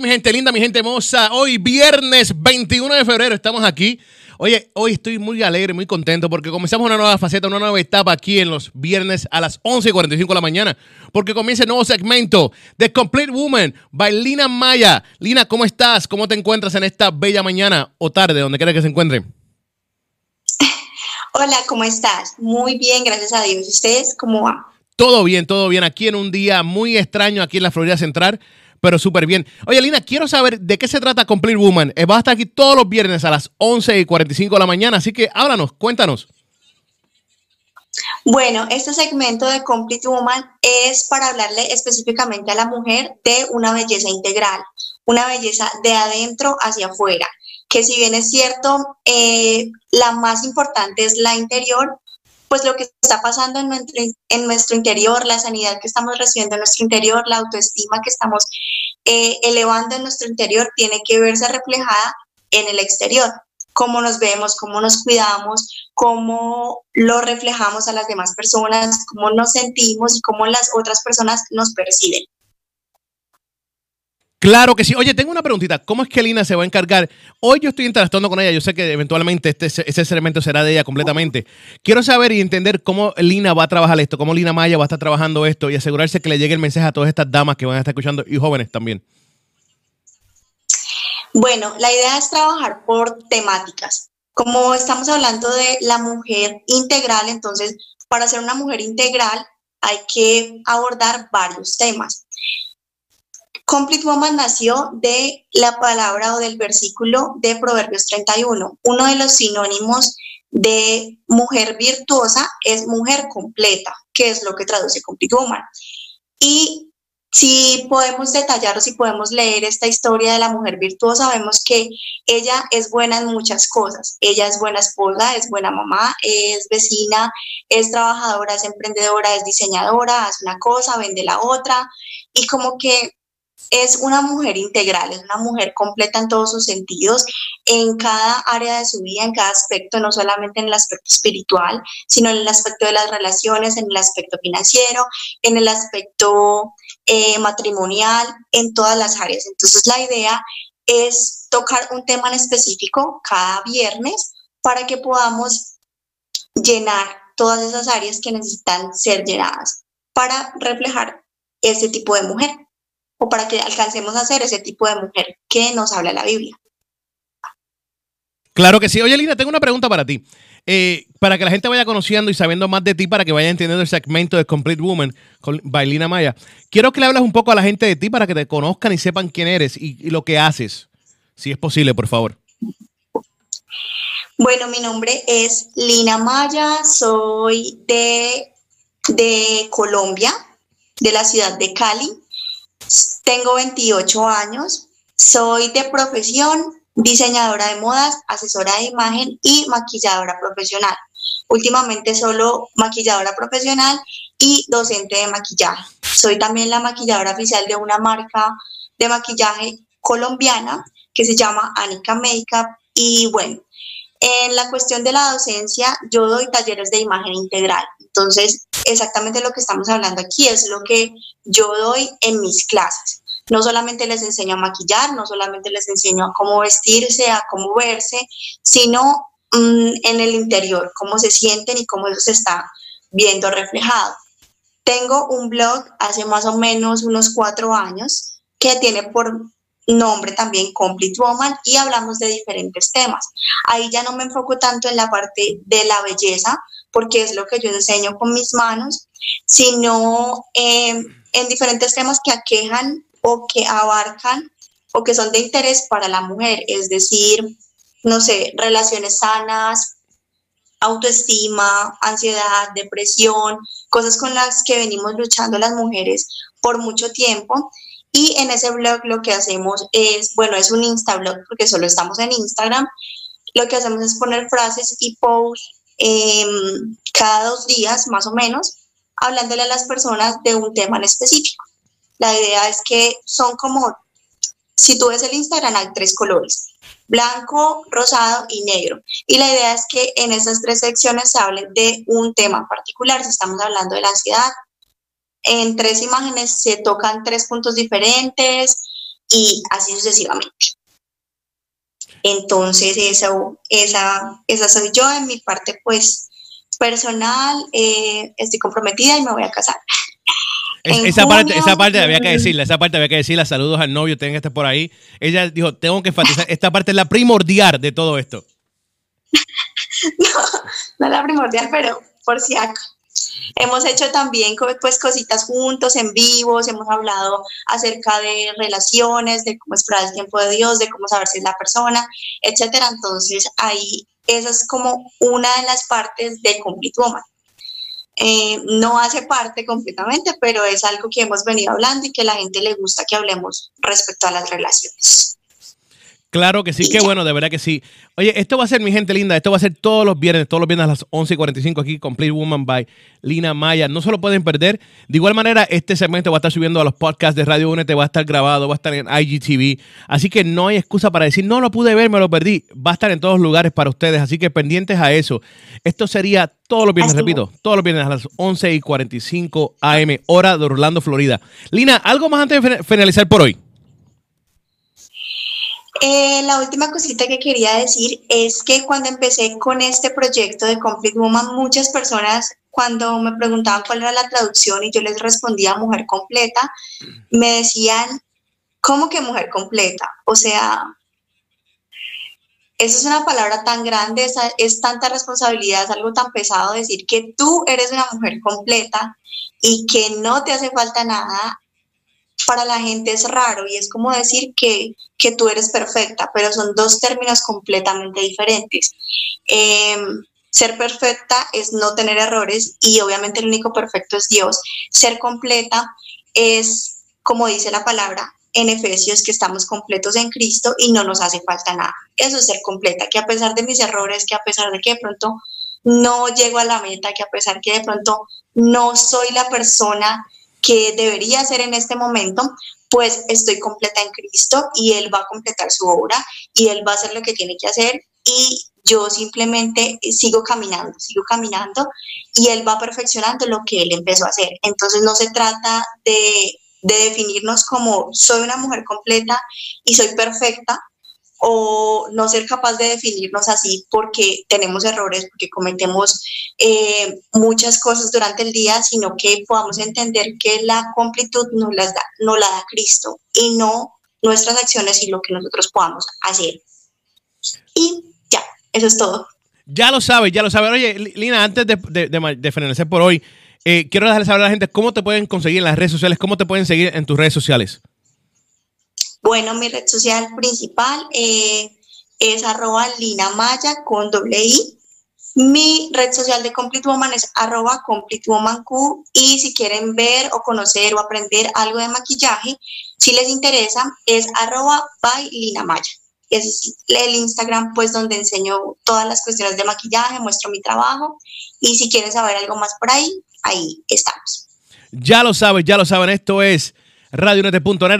Mi gente linda, mi gente hermosa, hoy viernes 21 de febrero estamos aquí. Oye, hoy estoy muy alegre, muy contento porque comenzamos una nueva faceta, una nueva etapa aquí en los viernes a las 11 y 45 de la mañana. Porque comienza el nuevo segmento de Complete Woman by Lina Maya. Lina, ¿cómo estás? ¿Cómo te encuentras en esta bella mañana o tarde, donde quiera que se encuentre? Hola, ¿cómo estás? Muy bien, gracias a Dios. ¿Y ustedes cómo van? Todo bien, todo bien. Aquí en un día muy extraño aquí en la Florida Central pero súper bien. Oye, Lina, quiero saber de qué se trata Complete Woman. Eh, va a estar aquí todos los viernes a las 11 y 45 de la mañana, así que háblanos, cuéntanos. Bueno, este segmento de Complete Woman es para hablarle específicamente a la mujer de una belleza integral, una belleza de adentro hacia afuera, que si bien es cierto, eh, la más importante es la interior, pues lo que está pasando en nuestro, interior, la sanidad que estamos recibiendo en nuestro interior, la autoestima que estamos eh, elevando en nuestro interior, tiene que verse reflejada en el exterior. Cómo nos vemos, cómo nos cuidamos, cómo lo reflejamos a las demás personas, cómo nos sentimos y cómo las otras personas nos perciben. Claro que sí. Oye, tengo una preguntita. ¿Cómo es que Lina se va a encargar? Hoy yo estoy interactuando con ella. Yo sé que eventualmente este, ese elemento será de ella completamente. Quiero saber y entender cómo Lina va a trabajar esto, cómo Lina Maya va a estar trabajando esto y asegurarse que le llegue el mensaje a todas estas damas que van a estar escuchando y jóvenes también. Bueno, la idea es trabajar por temáticas. Como estamos hablando de la mujer integral, entonces, para ser una mujer integral hay que abordar varios temas. Complete Woman nació de la palabra o del versículo de Proverbios 31. Uno de los sinónimos de mujer virtuosa es mujer completa, que es lo que traduce Complete Woman. Y si podemos detallar o si podemos leer esta historia de la mujer virtuosa, vemos que ella es buena en muchas cosas. Ella es buena esposa, es buena mamá, es vecina, es trabajadora, es emprendedora, es diseñadora, hace una cosa, vende la otra. Y como que es una mujer integral, es una mujer completa en todos sus sentidos, en cada área de su vida, en cada aspecto, no solamente en el aspecto espiritual, sino en el aspecto de las relaciones, en el aspecto financiero, en el aspecto eh, matrimonial, en todas las áreas. Entonces la idea es tocar un tema en específico cada viernes para que podamos llenar todas esas áreas que necesitan ser llenadas para reflejar ese tipo de mujer o para que alcancemos a ser ese tipo de mujer que nos habla la Biblia. Claro que sí. Oye, Lina, tengo una pregunta para ti. Eh, para que la gente vaya conociendo y sabiendo más de ti, para que vaya entendiendo el segmento de Complete Woman con Bailina Maya, quiero que le hables un poco a la gente de ti para que te conozcan y sepan quién eres y, y lo que haces, si es posible, por favor. Bueno, mi nombre es Lina Maya, soy de, de Colombia, de la ciudad de Cali. Tengo 28 años, soy de profesión diseñadora de modas, asesora de imagen y maquilladora profesional. Últimamente solo maquilladora profesional y docente de maquillaje. Soy también la maquilladora oficial de una marca de maquillaje colombiana que se llama Anika Makeup y bueno, en la cuestión de la docencia, yo doy talleres de imagen integral. Entonces, exactamente lo que estamos hablando aquí es lo que yo doy en mis clases. No solamente les enseño a maquillar, no solamente les enseño a cómo vestirse, a cómo verse, sino mm, en el interior, cómo se sienten y cómo eso se está viendo reflejado. Tengo un blog hace más o menos unos cuatro años que tiene por nombre también Complete Woman y hablamos de diferentes temas. Ahí ya no me enfoco tanto en la parte de la belleza, porque es lo que yo enseño con mis manos, sino eh, en diferentes temas que aquejan o que abarcan o que son de interés para la mujer, es decir, no sé, relaciones sanas, autoestima, ansiedad, depresión, cosas con las que venimos luchando las mujeres por mucho tiempo. Y en ese blog lo que hacemos es, bueno, es un Instablog porque solo estamos en Instagram. Lo que hacemos es poner frases y posts em, cada dos días más o menos, hablándole a las personas de un tema en específico. La idea es que son como, si tú ves el Instagram, hay tres colores, blanco, rosado y negro. Y la idea es que en esas tres secciones se hable de un tema particular. Si estamos hablando de la ansiedad, en tres imágenes se tocan tres puntos diferentes. y así sucesivamente. Entonces, eso, esa, esa soy yo en mi parte, pues, personal, eh, estoy comprometida y me voy a casar. esa, parte, esa parte había que decirla, esa parte había que decirla. Saludos al novio, tengan este por ahí. Ella dijo, tengo que enfatizar, esta parte es la primordial de todo esto. no, no es la primordial, pero por si acaso. Hemos hecho también pues cositas juntos, en vivos, hemos hablado acerca de relaciones, de cómo esperar el tiempo de Dios, de cómo saber si es la persona, etcétera. Entonces ahí esa es como una de las partes de Complete Woman. Eh, no hace parte completamente, pero es algo que hemos venido hablando y que la gente le gusta que hablemos respecto a las relaciones. Claro que sí, qué bueno, de verdad que sí. Oye, esto va a ser, mi gente linda, esto va a ser todos los viernes, todos los viernes a las 11.45 aquí, Complete Woman by Lina Maya. No se lo pueden perder. De igual manera, este segmento va a estar subiendo a los podcasts de Radio Únete, va a estar grabado, va a estar en IGTV. Así que no hay excusa para decir, no lo pude ver, me lo perdí. Va a estar en todos lugares para ustedes, así que pendientes a eso. Esto sería todos los viernes, repito, todos los viernes a las 11.45 AM, hora de Orlando, Florida. Lina, ¿algo más antes de finalizar por hoy? Eh, la última cosita que quería decir es que cuando empecé con este proyecto de Complete Woman, muchas personas cuando me preguntaban cuál era la traducción y yo les respondía mujer completa, me decían, ¿cómo que mujer completa? O sea, eso es una palabra tan grande, es tanta responsabilidad, es algo tan pesado decir que tú eres una mujer completa y que no te hace falta nada para la gente es raro y es como decir que, que tú eres perfecta, pero son dos términos completamente diferentes. Em, ser perfecta es no tener errores y obviamente el único perfecto es Dios. Ser completa es, como dice la palabra en Efesios, que estamos completos en Cristo y no nos hace falta nada. Eso es ser completa, que a pesar de mis errores, que a pesar de que de pronto no llego a la meta, que a pesar que de pronto no soy la persona que debería ser en este momento, pues estoy completa en Cristo y Él va a completar su obra y Él va a hacer lo que tiene que hacer y yo simplemente sigo caminando, sigo caminando y Él va perfeccionando lo que Él empezó a hacer. Entonces no se trata de, de definirnos como soy una mujer completa y soy perfecta, o no ser capaz de definirnos así porque tenemos errores, porque cometemos eh, muchas cosas durante el día, sino que podamos entender que la completud nos, las da, no la da Cristo y no nuestras acciones y lo que nosotros podamos hacer. Y ya, eso es todo. Ya lo sabes, ya lo sabes. Oye, Lina, antes de, de, de, finalizar por hoy, eh, quiero dejarles saber a la gente cómo te pueden conseguir en las redes sociales, cómo te pueden seguir en tus redes sociales. Bueno, mi red social principal eh, es arroba Lina Maya con doble I. Mi red social de Complete Woman es arroba Complete Woman Q y si quieren ver o conocer o aprender algo de maquillaje, si les interesa, es arroba by Lina Maya. Ese es el Instagram pues donde enseño todas las cuestiones de maquillaje, muestro mi trabajo y si quieren saber algo más por ahí, ahí estamos. Ya lo saben, ya lo saben, esto es radionete.net